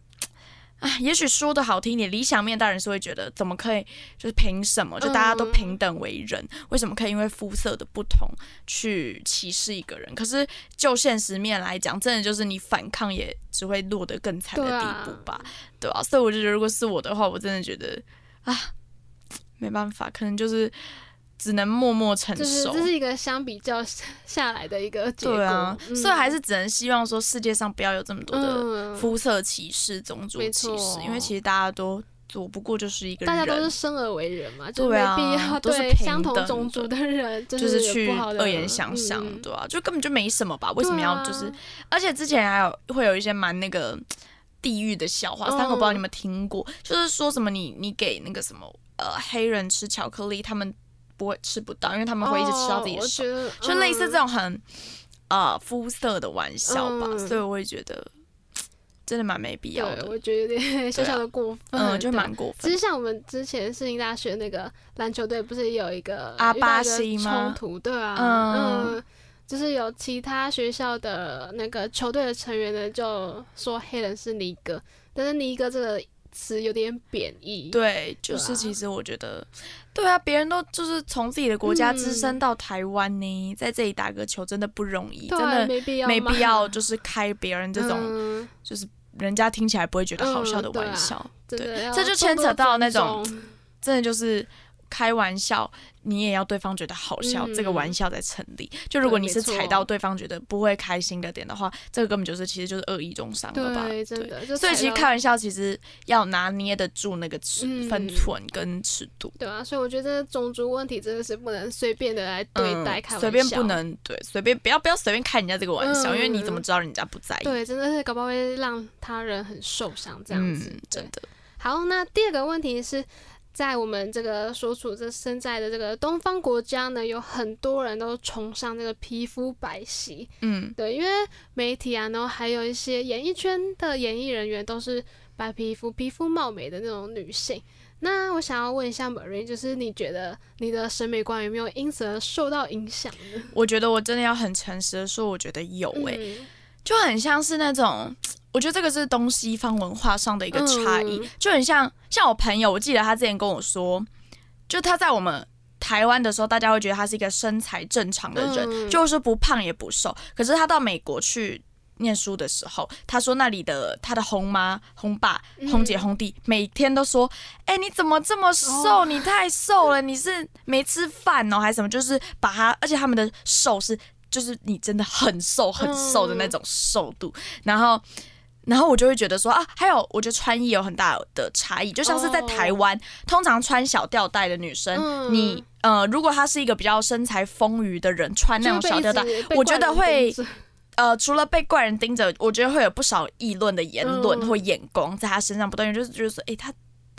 啊，也许说的好听一点，理想面当然是会觉得怎么可以，就是凭什么，就大家都嗯平等为人，为什么可以因为肤色的不同去歧视一个人？可是就现实面来讲，真的就是你反抗也只会落得更惨的地啊步吧，对吧、所以我就觉得，如果是我的话，我真的觉得啊，没办法，可能就是只能默默承就是受。这是一个相比较 [laughs] 下来的一个结果。对啊，嗯所以还是只能希望说世界上不要有这么多的嗯肤色歧视、种族歧视，因为其实大家都我不过就是一个人，大家都是生而为人嘛，就对啊没必要都是平对相同种族的人就就是去恶言相向，嗯对啊，就根本就没什么吧？为什么要就是？而且之前还有会有一些蛮那个地域的笑话，嗯三个不知道你们听过，就是说什么你你给那个什么呃黑人吃巧克力，他们不会吃不到，因为他们会一直吃到自己手，觉得就类似这种，种很呃肤色的玩笑吧，嗯。所以我也觉得真的蛮没必要对，的，我觉得有点小小的过分，嗯，就蛮过分。其实。像我们之前世新大学那个篮球队，不是也有一个阿巴西吗？冲突，对啊，嗯。嗯，就是有其他学校的那个球队的成员呢，就说黑人是尼哥，但是尼哥这个词有点贬义，对，就是其实我觉得，对啊，别人都就是从自己的国家嗯。只身到台湾呢，在这里打个球真的不容易，真的没必要，没必要，就是开别人这种嗯。[laughs] 就是人家听起来不会觉得好笑的玩笑，对这就牵扯到那种真的就是开玩笑。你也要对方觉得好笑，这个玩笑在成立。就如果你是踩到对方觉得不会开心的点的话，这个根本就是其实就是恶意中伤了吧？对，真的。所以其实开玩笑其实要拿捏得住那个尺分寸跟尺度。对啊，所以我觉得种族问题真的是不能随便的来对待，开玩笑。随便不能对，随便不要不要随便开人家这个玩笑，因为你怎么知道人家不在意？对，真的是搞不好会让他人很受伤这样子。真的。好，那第二个问题是。在我们这个所处这身在的这个东方国家呢，有很多人都崇尚这个皮肤白皙，嗯，对，因为媒体啊，然后还有一些演艺圈的演艺人员都是白皮肤、皮肤貌美的那种女性。那我想要问一下 Marie，就是你觉得你的审美观有没有因此而受到影响呢？我觉得我真的要很诚实的说，我觉得有诶，就很像是那种。[tsk] 我觉得这个是东西方文化上的一个差异，就很像像我朋友，我记得他之前跟我说，就他在我们台湾的时候，大家会觉得他是一个身材正常的人，就是不胖也不瘦。可是他到美国去念书的时候，他说那里的他的红妈、红爸、红姐、红弟每天都说：“哎，你怎么这么瘦？你太瘦了，你是没吃饭哦，还是什么？”就是把他，而且他们的瘦是就是你真的很瘦很瘦的那种瘦度，然后。然后我就会觉得说啊，还有我觉得穿衣有很大的差异，就像是在台湾，通常穿小吊带的女生，你呃，如果她是一个比较身材丰腴的人，穿那种小吊带，我觉得会呃，除了被怪人盯着，我觉得会有不少议论的言论或眼光在她身上不断，就是就是说，哎，她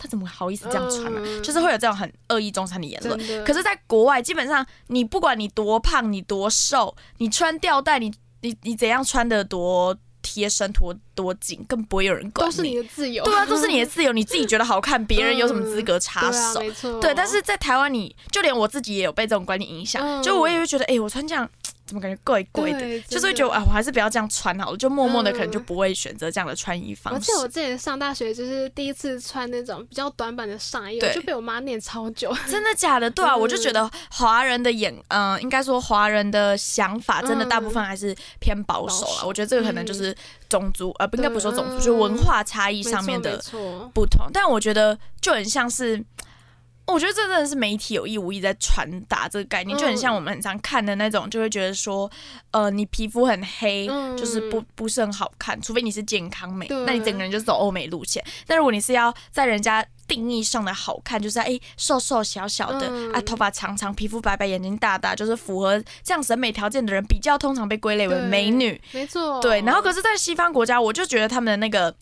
她怎么好意思这样穿呢？就是会有这种很恶意中伤的言论。可是，在国外，基本上你不管你多胖，你多瘦，你穿吊带，你你你怎样穿的多。贴身多多紧，更不会有人管。都是你的自由。对啊，都是你的自由，你自己觉得好看，别人有什么资格插手？没错。对，但是在台湾，你就连我自己也有被这种观念影响，就我也会觉得，哎，我穿这样。怎么感觉怪怪的？就是会觉得啊，我还是不要这样穿好了，就默默的可能就不会选择这样的穿衣方式。而且我之前上大学就是第一次穿那种比较短版的上衣，就被我妈念超久。[laughs] [laughs] 真的假的？对啊，我就觉得华人的眼，嗯，应该说华人的想法，真的大部分还是偏保守了。我觉得这个可能就是种族，呃，不应该不说种族，就文化差异上面的不同。但我觉得就很像是。我觉得这真的是媒体有意无意在传达这个概念，就很像我们很常看的那种，就会觉得说，呃，你皮肤很黑，就是不不是很好看，除非你是健康美，那你整个人就是走欧美路线。但如果你是要在人家定义上的好看，就是哎瘦瘦小小的啊，头发长长，皮肤白白，眼睛大大，就是符合这样审美条件的人，比较通常被归类为美女。没错。对，然后可是，在西方国家，我就觉得他们的那个。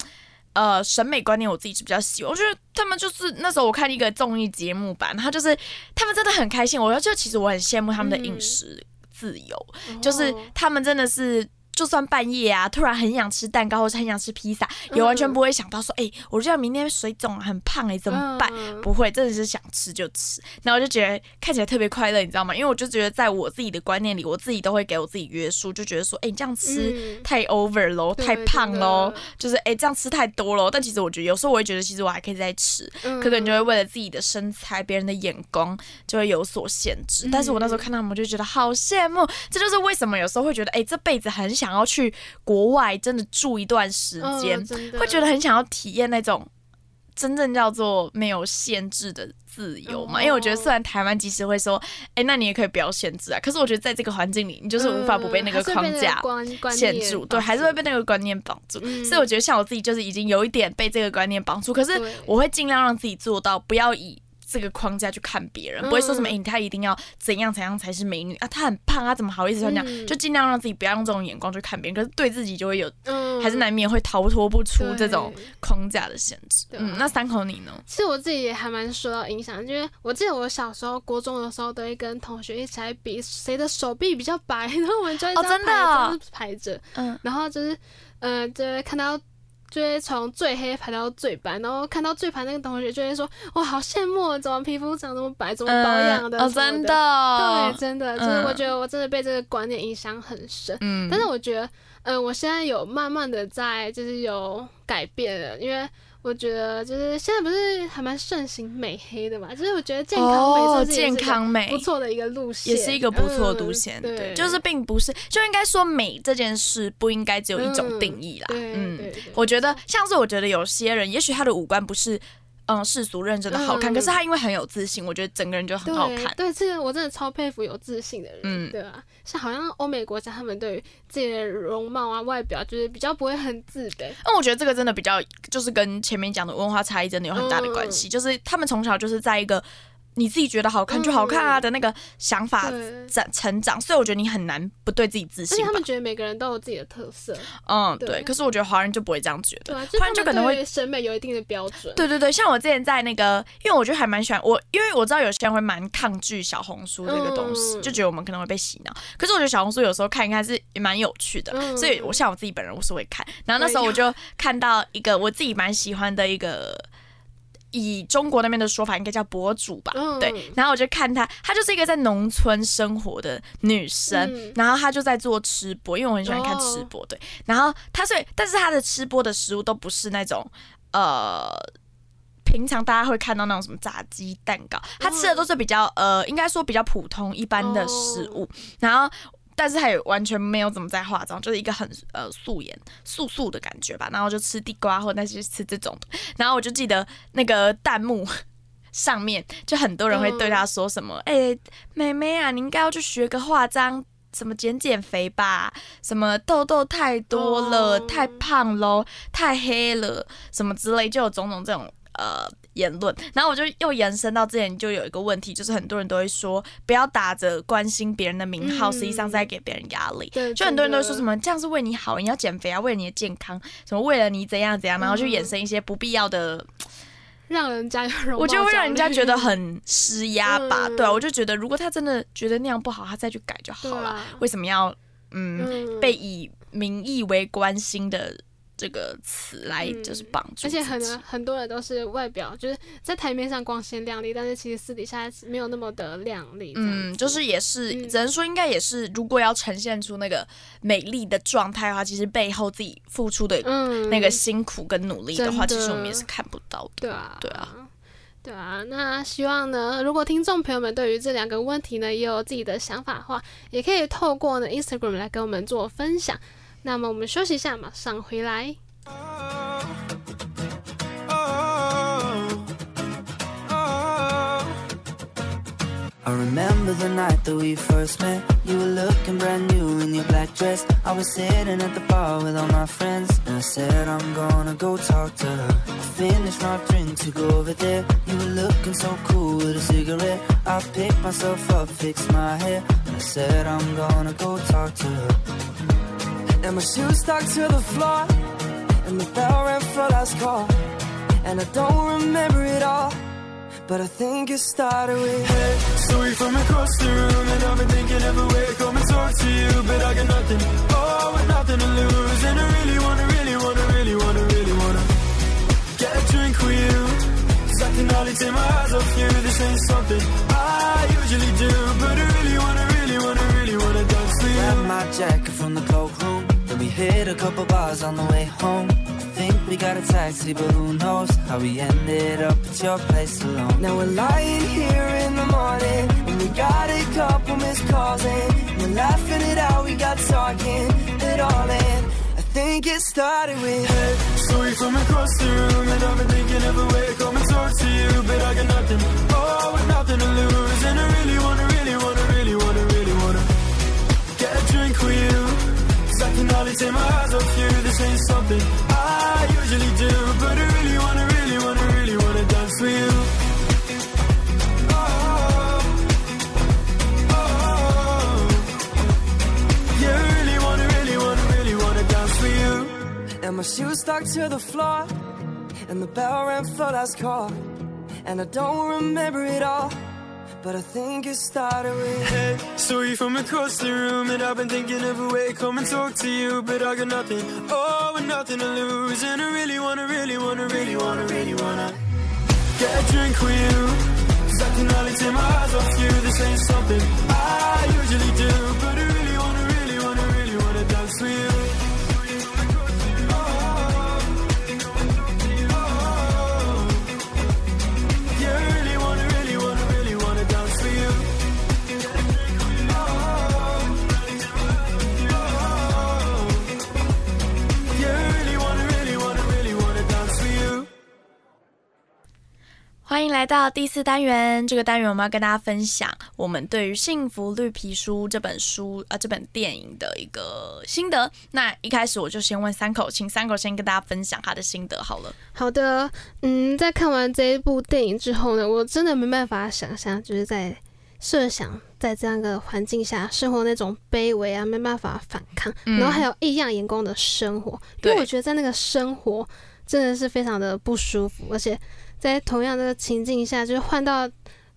呃，审美观念我自己是比较喜欢，我觉得他们就是那时候我看一个综艺节目版，他就是他们真的很开心，我就其实我很羡慕他们的饮食自由，就是他们真的是。就算半夜啊，突然很想吃蛋糕或是很想吃披萨，也完全不会想到说，哎，我这样明天水肿很胖哎，怎么办？不会，真的是想吃就吃。然后我就觉得看起来特别快乐，你知道吗？因为我就觉得在我自己的观念里，我自己都会给我自己约束，就觉得说，哎，你这样吃太 over 喽，太胖喽，就是哎这样吃太多喽。但其实我觉得有时候我会觉得，其实我还可以再吃，可能就会为了自己的身材、别人的眼光就会有所限制。但是我那时候看到他们，就觉得好羡慕。这就是为什么有时候会觉得，哎，这辈子很想。想要去国外真的住一段时间，会觉得很想要体验那种真正叫做没有限制的自由嘛？因为我觉得虽然台湾即使会说，哎，那你也可以不要限制啊，可是我觉得在这个环境里，你就是无法不被那个框架限住，对，还是会被那个观念绑住。所以我觉得像我自己就是已经有一点被这个观念绑住，可是我会尽量让自己做到不要以。这个框架去看别人，不会说什么哎，他一定要怎样怎样才是美女啊？她很胖，她怎么好意思穿这样？就尽量让自己不要用这种眼光去看别人，可是对自己就会有，还是难免会逃脱不出这种框架的限制。嗯，那三口你呢？其实我自己也还蛮受到影响，因为我记得我小时候国中的时候，都会跟同学一起来比谁的手臂比较白，然后我们就一张排排着，嗯，然后就是，呃，就会看到。就会从最黑排到最白，然后看到最白那个同学就会说：“哇，好羡慕，怎么皮肤长这么白，怎么保养的？”哦，真的，对，真的，就是我觉得我真的被这个观念影响很深。嗯，但是我觉得，嗯，我现在有慢慢的在，就是有改变了，因为。我觉得就是现在不是还蛮盛行美黑的嘛，就是我觉得健康美是健康美不错的一个路线，也是一个不错的路线。对，就是并不是就应该说美这件事不应该只有一种定义啦。嗯，我觉得像是我觉得有些人，也许他的五官不是嗯世俗认真的好看，可是他因为很有自信，我觉得整个人就很好看。对，这个我真的超佩服有自信的人。嗯，对啊，像好像欧美国家，他们对于自己的容貌啊、外表，就是比较不会很自卑。那我觉得这个真的比较，就是跟前面讲的文化差异真的有很大的关系，就是他们从小就是在一个。你自己觉得好看就好看啊的那个想法长成长，所以我觉得你很难不对自己自信。而且他们觉得每个人都有自己的特色。嗯，对。可是我觉得华人就不会这样觉得，华人就可能会审美有一定的标准。对对对，像我之前在那个，因为我觉得还蛮喜欢我，因为我知道有些人会蛮抗拒小红书这个东西，就觉得我们可能会被洗脑。可是我觉得小红书有时候看一看是也蛮有趣的，所以我像我自己本人我是会看。然后那时候我就看到一个我自己蛮喜欢的一个。以中国那边的说法，应该叫博主吧？对。然后我就看她，她就是一个在农村生活的女生，然后她就在做吃播，因为我很喜欢看吃播。对。然后她所以，但是她的吃播的食物都不是那种呃，平常大家会看到那种什么炸鸡蛋糕，她吃的都是比较呃，应该说比较普通一般的食物。然后。但是他也完全没有怎么在化妆，就是一个很呃素颜素素的感觉吧。然后就吃地瓜或者那些吃这种的。然后我就记得那个弹幕上面就很多人会对他说什么：“哎，妹妹啊，你应该要去学个化妆，什么减减肥吧，什么痘痘太多了，太胖喽，太黑了，什么之类，就有种种这种呃。”言论，然后我就又延伸到之前就有一个问题，就是很多人都会说不要打着关心别人的名号，实际上在给别人压力。对，就很多人都说什么这样是为你好，你要减肥啊，为了你的健康，什么为了你怎样怎样，然后就衍生一些不必要的，让人家我觉得会让人家觉得很施压吧。对啊，我就觉得如果他真的觉得那样不好，他再去改就好了。为什么要嗯被以名义为关心的？这个词来就是帮助，而且很很多人都是外表就是在台面上光鲜亮丽，但是其实私底下没有那么的亮丽。嗯，就是也是只能说应该也是，如果要呈现出那个美丽的状态的话，其实背后自己付出的那个辛苦跟努力的话，其实我们也是看不到的。对啊，对啊，对啊。那希望呢，如果听众朋友们对于这两个问题呢，也有自己的想法的话，也可以透过呢 Instagram 来跟我们做分享。那么我们休息一下，马上回来。I remember the night that we first met. You were looking brand new in your black dress. I was sitting at the bar with all my friends. And I said, I'm gonna go talk to her. I finished my drink to go over there. You were looking so cool with a cigarette. I picked myself up, fixed my hair. And I said, I'm gonna go talk to her. And my shoes stuck to the floor. And the bell rang for last call. And I don't remember it all. But I think it started with Hey, sorry from across the room. And I've been thinking a way to come and talk to you. But I got nothing, oh, with nothing to lose. And I really wanna, really wanna, really wanna, really wanna Get a drink with you. Cause I can hardly take my eyes off you. This ain't something I usually do. But I really wanna, really wanna, really wanna dance with you. Grab my jacket from the cloakroom hit a couple bars on the way home. I think we got a taxi, but who knows how we ended up at your place alone. Now we're lying here in the morning, and we got a couple missed calls, and we're laughing it out. We got talking it all in. I think it started with Hey, sorry from across the room And I've been thinking of a way to come and talk to you But I got nothing, oh, with nothing to lose And I really wanna, really wanna, really wanna, really wanna Get a drink with you I can hardly take my eyes off you. This ain't something I usually do. But I really wanna, really wanna, really wanna dance with you. Oh, oh, oh, Yeah, really wanna, really wanna, really wanna dance with you. And my shoes stuck to the floor. And the bell rang for last call. And I don't remember it all but I think it started with Hey, sorry from across the room And I've been thinking of a way to come and talk to you But I got nothing, oh, and nothing to lose. And I really wanna, really wanna, really wanna, really wanna Get a drink with you. Cause I can hardly take my eyes off you. This ain't something I usually do But I really wanna, really wanna, really wanna dance with you 欢迎来到第四单元。这个单元我们要跟大家分享我们对于《幸福绿皮书》这本书啊这本电影的一个心得。那一开始我就先问三口，请三口先跟大家分享他的心得好了。好的，嗯，在看完这一部电影之后呢，我真的没办法想象，就是在设想在这样一个环境下生活那种卑微啊，没办法反抗，然后还有异样眼光的生活。因为我觉得在那个生活真的是非常的不舒服，而且。在同样的情境下，就是换到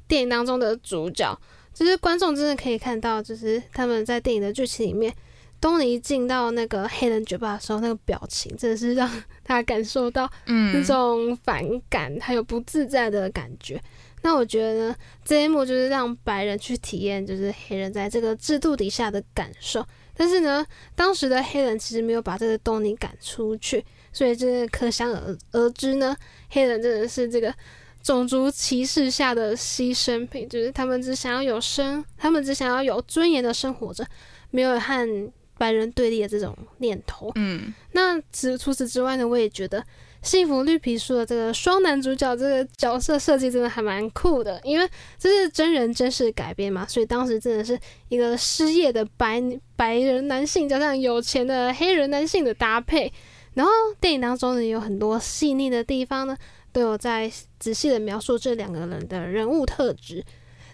电影当中的主角，就是观众真的可以看到，就是他们在电影的剧情里面，东尼进到那个黑人酒吧的时候，那个表情真的是让他感受到那种反感还有不自在的感觉。那我觉得呢，这一幕就是让白人去体验，就是黑人在这个制度底下的感受。但是呢，当时的黑人其实没有把这个东尼赶出去。所以这可想而而知呢，黑人真的是这个种族歧视下的牺牲品，就是他们只想要有生，他们只想要有尊严的生活着，没有和白人对立的这种念头。嗯，那除除此之外呢，我也觉得《幸福绿皮书》的这个双男主角这个角色设计真的还蛮酷的，因为这是真人真事改编嘛，所以当时真的是一个失业的白白人男性加上有钱的黑人男性的搭配。然后电影当中呢，有很多细腻的地方呢，都有在仔细的描述这两个人的人物特质。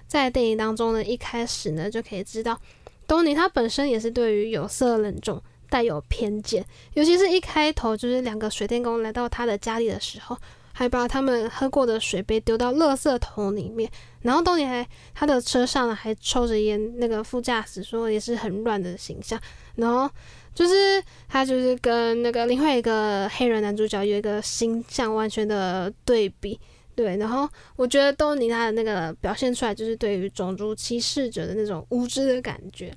在电影当中呢，一开始呢就可以知道，东尼他本身也是对于有色人种带有偏见，尤其是一开头就是两个水电工来到他的家里的时候，还把他们喝过的水杯丢到垃圾桶里面，然后东尼还他的车上呢还抽着烟，那个副驾驶说也是很乱的形象，然后。就是他，就是跟那个另外一个黑人男主角有一个形象完全的对比，对。然后我觉得都尼他的那个表现出来，就是对于种族歧视者的那种无知的感觉。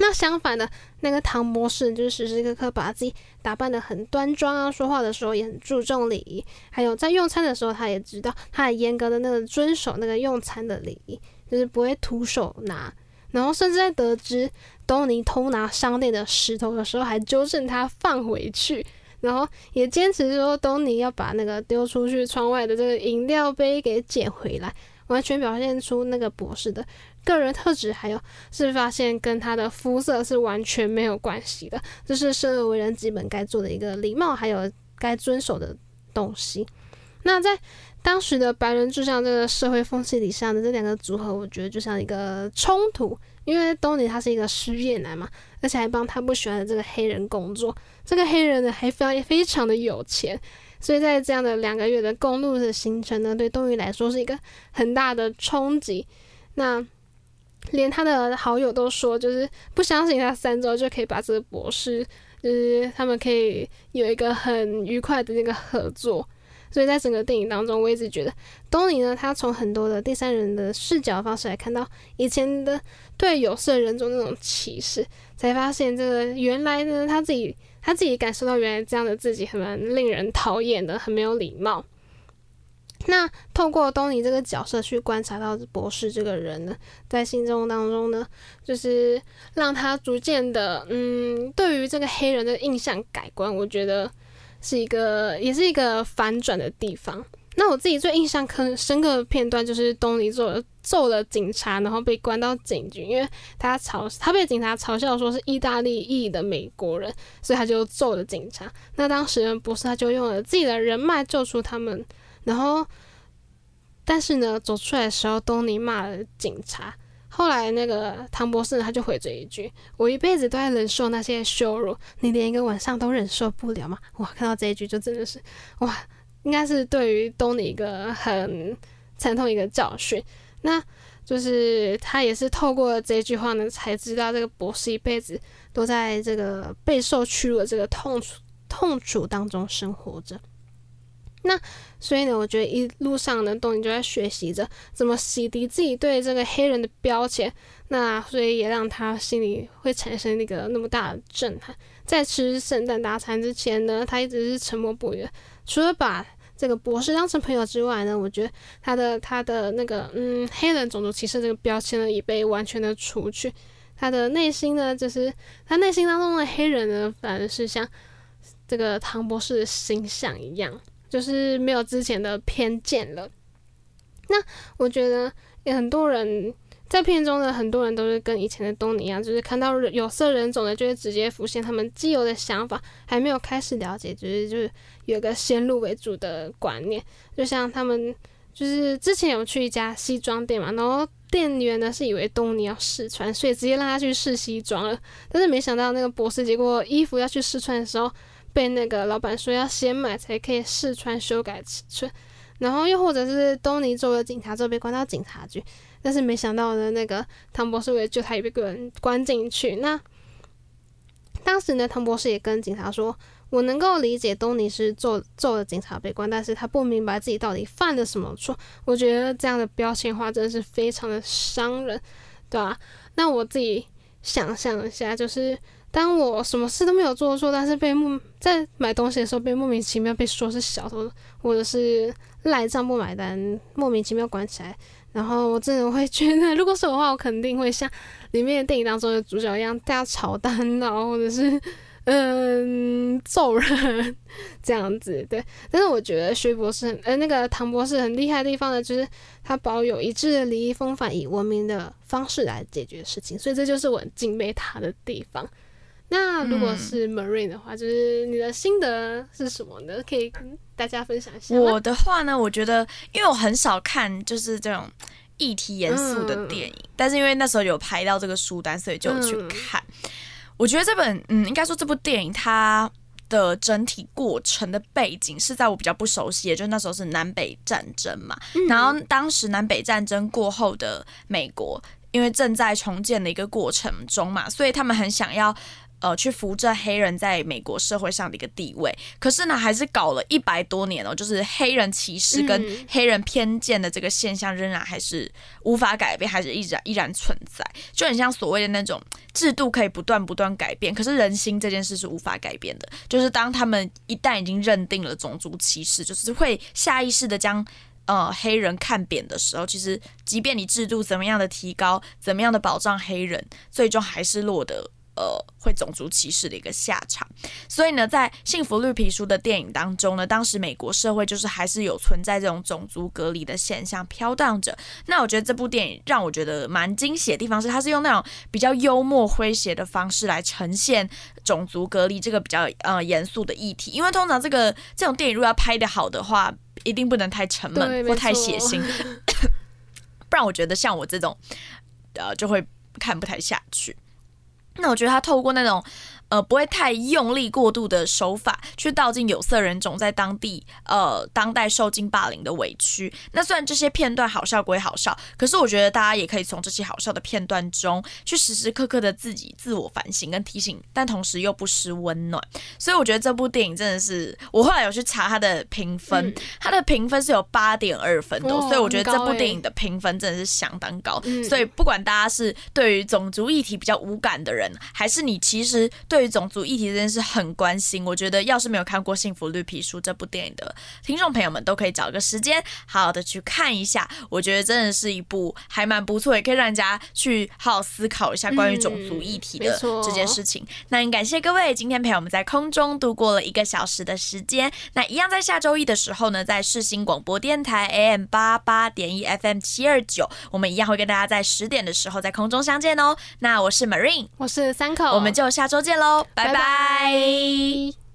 那相反的，那个唐博士就是时时刻刻把自己打扮的很端庄啊，说话的时候也很注重礼仪，还有在用餐的时候，他也知道他很严格的那个遵守那个用餐的礼仪，就是不会徒手拿。然后甚至在得知东尼偷拿商店的石头的时候，还纠正他放回去，然后也坚持说东尼要把那个丢出去窗外的这个饮料杯给捡回来，完全表现出那个博士的个人特质，还有是发现跟他的肤色是完全没有关系的，这是生而为人基本该做的一个礼貌，还有该遵守的东西。那在当时的白人至上这个社会风气底下的这两个组合，我觉得就像一个冲突。因为东尼他是一个失业男嘛，而且还帮他不喜欢的这个黑人工作。这个黑人呢还非常非常的有钱，所以在这样的两个月的公路的行程呢，对东尼来说是一个很大的冲击。那连他的好友都说，就是不相信他三周就可以把这个博士，就是他们可以有一个很愉快的那个合作。所以在整个电影当中，我一直觉得东尼呢，他从很多的第三人的视角方式来看到以前的对有色人种那种歧视，才发现这个原来呢，他自己他自己感受到原来这样的自己很令人讨厌的，很没有礼貌。那透过东尼这个角色去观察到博士这个人呢，在心中当中呢，就是让他逐渐的嗯，对于这个黑人的印象改观。我觉得。是一个，也是一个反转的地方。那我自己最印象很深刻的片段，就是东尼揍揍了警察，然后被关到警局，因为他嘲他被警察嘲笑说是意大利裔的美国人，所以他就揍了警察。那当时博士他就用了自己的人脉救出他们，然后但是呢，走出来的时候，东尼骂了警察。后来那个唐博士呢他就回这一句：“我一辈子都在忍受那些羞辱，你连一个晚上都忍受不了吗？”哇，看到这一句就真的是哇，应该是对于东尼一个很惨痛一个教训。那就是他也是透过这句话呢，才知道这个博士一辈子都在这个备受屈辱的这个痛楚痛楚当中生活着。那所以呢，我觉得一路上呢，东尼就在学习着怎么洗涤自己对这个黑人的标签。那所以也让他心里会产生那个那么大的震撼。在吃圣诞大餐之前呢，他一直是沉默不语。除了把这个博士当成朋友之外呢，我觉得他的他的那个嗯黑人种族歧视这个标签呢，已被完全的除去。他的内心呢，就是他内心当中的黑人呢，反而是像这个唐博士的形象一样。就是没有之前的偏见了。那我觉得也很多人在片中的很多人都是跟以前的东尼一样，就是看到有色人种的，就会直接浮现他们既有的想法，还没有开始了解，就是就是有个先入为主的观念。就像他们就是之前有去一家西装店嘛，然后店员呢是以为东尼要试穿，所以直接让他去试西装了。但是没想到那个博士，结果衣服要去试穿的时候，被那个老板说要先买才可以试穿修改尺寸。然后又或者是东尼作为警察之后被关到警察局，但是没想到的那个唐博士为了救他也被关关进去。那当时呢，唐博士也跟警察说：“我能够理解东尼是揍揍了警察被关，但是他不明白自己到底犯了什么错。”我觉得这样的标签化真的是非常的伤人，对吧？那我自己想象一下，就是当我什么事都没有做错，但是被莫在买东西的时候被莫名其妙被说是小偷，或者是。赖账不买单，莫名其妙关起来，然后我真的会觉得，如果是我的话，我肯定会像里面的电影当中的主角一样，大吵大闹，或者是嗯揍人这样子。对，但是我觉得薛博士，呃，那个唐博士很厉害的地方呢，就是他保有一致的礼仪风范，以文明的方式来解决事情，所以这就是我敬佩他的地方。那如果是 Marine 的话，就是你的心得是什么呢？可以跟大家分享一下。我的话呢，我觉得，因为我很少看就是这种议题严肃的电影，但是因为那时候有拍到这个书单，所以就去看。我觉得这本，嗯，应该说这部电影它的整体过程的背景是在我比较不熟悉，也就是那时候是南北战争嘛。然后当时南北战争过后的美国，因为正在重建的一个过程中嘛，所以他们很想要。呃，去扶正黑人在美国社会上的一个地位，可是呢，还是搞了一百多年哦，就是黑人歧视跟黑人偏见的这个现象仍然还是无法改变，还是依然依然存在，就很像所谓的那种制度可以不断不断改变，可是人心这件事是无法改变的。就是当他们一旦已经认定了种族歧视，就是会下意识的将呃黑人看扁的时候，其实即便你制度怎么样的提高，怎么样的保障黑人，最终还是落得。呃，会种族歧视的一个下场，所以呢，在《幸福绿皮书》的电影当中呢，当时美国社会就是还是有存在这种种族隔离的现象飘荡着。那我觉得这部电影让我觉得蛮惊喜的地方是，它是用那种比较幽默诙谐的方式来呈现种族隔离这个比较呃严肃的议题。因为通常这个这种电影如果要拍的好的话，一定不能太沉闷或太血腥，[laughs] 不然我觉得像我这种呃就会看不太下去。那我觉得他透过那种。呃，不会太用力过度的手法去道尽有色人种在当地呃当代受尽霸凌的委屈。那虽然这些片段好笑归好笑，可是我觉得大家也可以从这些好笑的片段中去时时刻刻的自己自我反省跟提醒，但同时又不失温暖。所以我觉得这部电影真的是，我后来有去查它的评分，它的评分是有八点二分的，所以我觉得这部电影的评分真的是相当高。所以不管大家是对于种族议题比较无感的人，还是你其实对对于种族议题这件事很关心，我觉得要是没有看过《幸福绿皮书》这部电影的听众朋友们，都可以找个时间好好的去看一下。我觉得真的是一部还蛮不错，也可以让人家去好好思考一下关于种族议题的这件事情。那也感谢各位今天陪我们在空中度过了一个小时的时间。那一样在下周一的时候呢，在世新广播电台 AM 八八点一 FM 七二九，我们一样会跟大家在十点的时候在空中相见哦。那我是 Marine，我是三口，我们就下周见喽。拜拜。